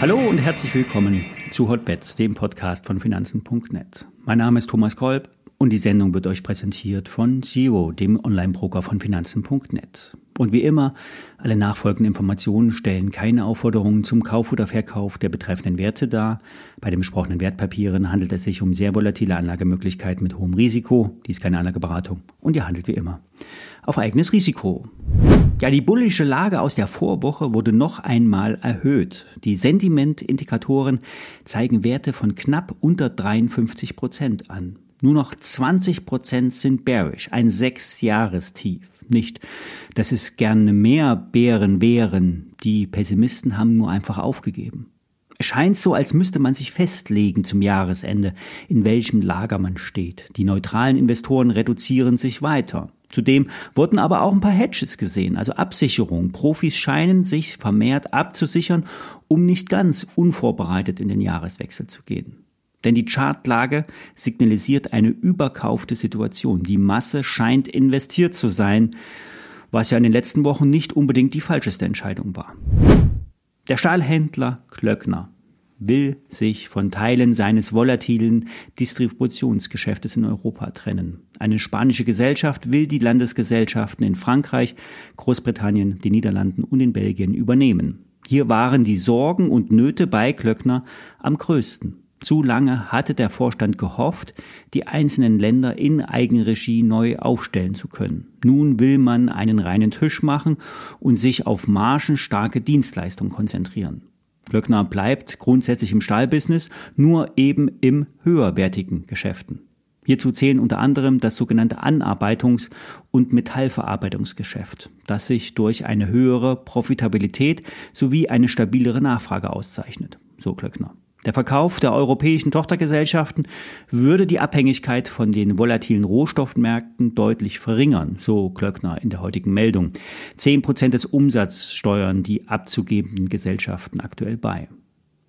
Hallo und herzlich willkommen zu Hotbets, dem Podcast von Finanzen.net. Mein Name ist Thomas Kolb und die Sendung wird euch präsentiert von Zero, dem Online-Broker von Finanzen.net. Und wie immer, alle nachfolgenden Informationen stellen keine Aufforderungen zum Kauf oder Verkauf der betreffenden Werte dar. Bei den besprochenen Wertpapieren handelt es sich um sehr volatile Anlagemöglichkeiten mit hohem Risiko. Dies ist keine Anlageberatung und ihr handelt wie immer auf eigenes Risiko. Ja, die bullische Lage aus der Vorwoche wurde noch einmal erhöht. Die Sentimentindikatoren zeigen Werte von knapp unter 53 Prozent an. Nur noch 20 Prozent sind bearish, ein Sechsjahrestief. Nicht, dass es gerne mehr Bären wären. Die Pessimisten haben nur einfach aufgegeben. Es scheint so, als müsste man sich festlegen zum Jahresende, in welchem Lager man steht. Die neutralen Investoren reduzieren sich weiter. Zudem wurden aber auch ein paar Hedges gesehen, also Absicherungen. Profis scheinen sich vermehrt abzusichern, um nicht ganz unvorbereitet in den Jahreswechsel zu gehen. Denn die Chartlage signalisiert eine überkaufte Situation. Die Masse scheint investiert zu sein, was ja in den letzten Wochen nicht unbedingt die falscheste Entscheidung war. Der Stahlhändler Klöckner will sich von Teilen seines volatilen Distributionsgeschäftes in Europa trennen. Eine spanische Gesellschaft will die Landesgesellschaften in Frankreich, Großbritannien, den Niederlanden und in Belgien übernehmen. Hier waren die Sorgen und Nöte bei Klöckner am größten. Zu lange hatte der Vorstand gehofft, die einzelnen Länder in Eigenregie neu aufstellen zu können. Nun will man einen reinen Tisch machen und sich auf margenstarke Dienstleistungen konzentrieren. Glöckner bleibt grundsätzlich im Stahlbusiness, nur eben im höherwertigen Geschäften. Hierzu zählen unter anderem das sogenannte Anarbeitungs- und Metallverarbeitungsgeschäft, das sich durch eine höhere Profitabilität sowie eine stabilere Nachfrage auszeichnet, so Klöckner. Der Verkauf der europäischen Tochtergesellschaften würde die Abhängigkeit von den volatilen Rohstoffmärkten deutlich verringern, so Klöckner in der heutigen Meldung. Zehn Prozent des Umsatzes steuern die abzugebenden Gesellschaften aktuell bei.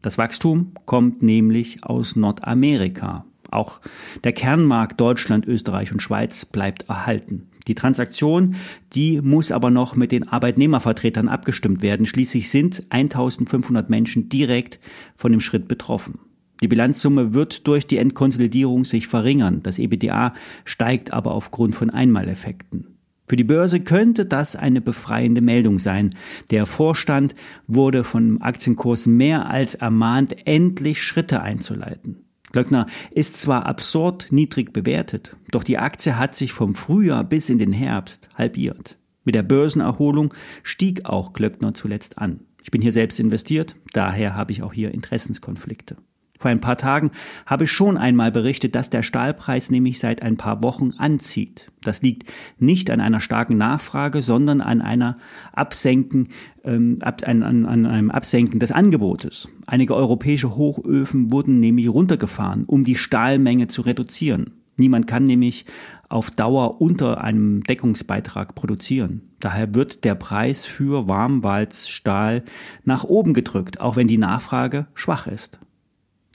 Das Wachstum kommt nämlich aus Nordamerika. Auch der Kernmarkt Deutschland, Österreich und Schweiz bleibt erhalten. Die Transaktion, die muss aber noch mit den Arbeitnehmervertretern abgestimmt werden. Schließlich sind 1500 Menschen direkt von dem Schritt betroffen. Die Bilanzsumme wird durch die Entkonsolidierung sich verringern. Das EBDA steigt aber aufgrund von Einmaleffekten. Für die Börse könnte das eine befreiende Meldung sein. Der Vorstand wurde vom Aktienkurs mehr als ermahnt, endlich Schritte einzuleiten. Glöckner ist zwar absurd niedrig bewertet, doch die Aktie hat sich vom Frühjahr bis in den Herbst halbiert. Mit der Börsenerholung stieg auch Glöckner zuletzt an. Ich bin hier selbst investiert, daher habe ich auch hier Interessenskonflikte. Vor ein paar Tagen habe ich schon einmal berichtet, dass der Stahlpreis nämlich seit ein paar Wochen anzieht. Das liegt nicht an einer starken Nachfrage, sondern an einer Absenken, ähm, ab, an, an, an einem Absenken des Angebotes. Einige europäische Hochöfen wurden nämlich runtergefahren, um die Stahlmenge zu reduzieren. Niemand kann nämlich auf Dauer unter einem Deckungsbeitrag produzieren. Daher wird der Preis für Warmwalzstahl nach oben gedrückt, auch wenn die Nachfrage schwach ist.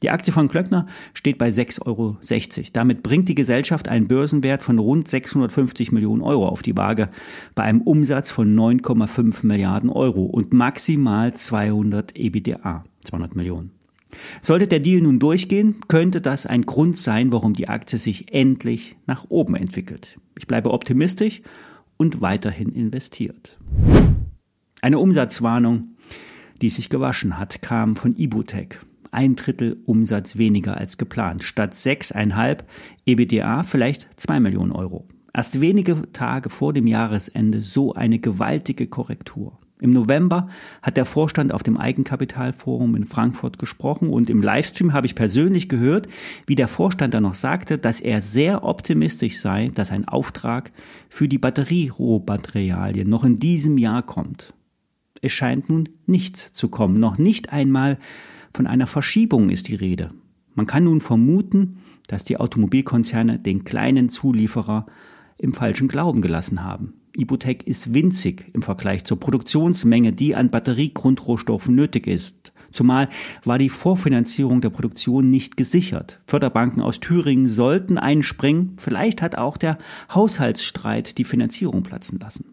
Die Aktie von Klöckner steht bei 6,60 Euro. Damit bringt die Gesellschaft einen Börsenwert von rund 650 Millionen Euro auf die Waage bei einem Umsatz von 9,5 Milliarden Euro und maximal 200 EBITDA, 200 Millionen. Sollte der Deal nun durchgehen, könnte das ein Grund sein, warum die Aktie sich endlich nach oben entwickelt. Ich bleibe optimistisch und weiterhin investiert. Eine Umsatzwarnung, die sich gewaschen hat, kam von Ibutec ein Drittel Umsatz weniger als geplant. Statt 6,5 EBDA vielleicht 2 Millionen Euro. Erst wenige Tage vor dem Jahresende so eine gewaltige Korrektur. Im November hat der Vorstand auf dem Eigenkapitalforum in Frankfurt gesprochen und im Livestream habe ich persönlich gehört, wie der Vorstand dann noch sagte, dass er sehr optimistisch sei, dass ein Auftrag für die Batterierohmaterialien noch in diesem Jahr kommt. Es scheint nun nichts zu kommen, noch nicht einmal von einer Verschiebung ist die Rede. Man kann nun vermuten, dass die Automobilkonzerne den kleinen Zulieferer im falschen Glauben gelassen haben. Ibutec ist winzig im Vergleich zur Produktionsmenge, die an Batteriegrundrohstoffen nötig ist. Zumal war die Vorfinanzierung der Produktion nicht gesichert. Förderbanken aus Thüringen sollten einspringen. Vielleicht hat auch der Haushaltsstreit die Finanzierung platzen lassen.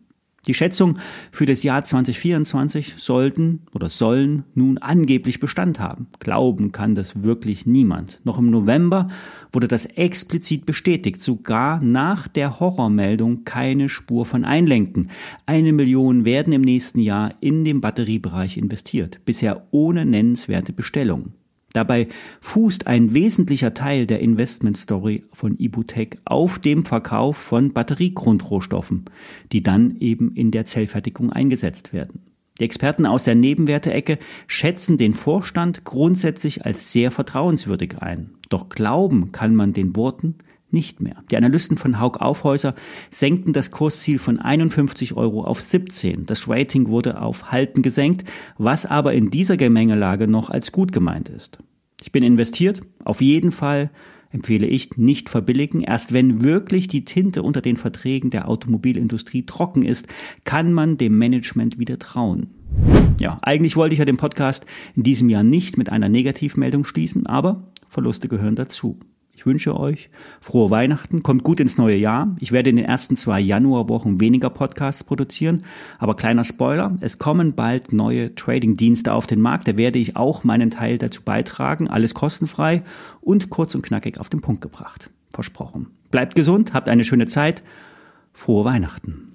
Die Schätzungen für das Jahr 2024 sollten oder sollen nun angeblich Bestand haben. Glauben kann das wirklich niemand. Noch im November wurde das explizit bestätigt, sogar nach der Horrormeldung keine Spur von Einlenken. Eine Million werden im nächsten Jahr in den Batteriebereich investiert, bisher ohne nennenswerte Bestellungen. Dabei fußt ein wesentlicher Teil der Investment-Story von Ibutec auf dem Verkauf von Batteriegrundrohstoffen, die dann eben in der Zellfertigung eingesetzt werden. Die Experten aus der Nebenwerteecke schätzen den Vorstand grundsätzlich als sehr vertrauenswürdig ein. Doch glauben kann man den Worten nicht mehr. Die Analysten von Haug Aufhäuser senkten das Kursziel von 51 Euro auf 17. Das Rating wurde auf Halten gesenkt, was aber in dieser Gemengelage noch als gut gemeint ist. Ich bin investiert, auf jeden Fall empfehle ich nicht verbilligen. Erst wenn wirklich die Tinte unter den Verträgen der Automobilindustrie trocken ist, kann man dem Management wieder trauen. Ja, eigentlich wollte ich ja den Podcast in diesem Jahr nicht mit einer Negativmeldung schließen, aber Verluste gehören dazu. Ich wünsche euch frohe Weihnachten, kommt gut ins neue Jahr. Ich werde in den ersten zwei Januarwochen weniger Podcasts produzieren, aber kleiner Spoiler, es kommen bald neue Trading-Dienste auf den Markt. Da werde ich auch meinen Teil dazu beitragen. Alles kostenfrei und kurz und knackig auf den Punkt gebracht. Versprochen. Bleibt gesund, habt eine schöne Zeit. Frohe Weihnachten.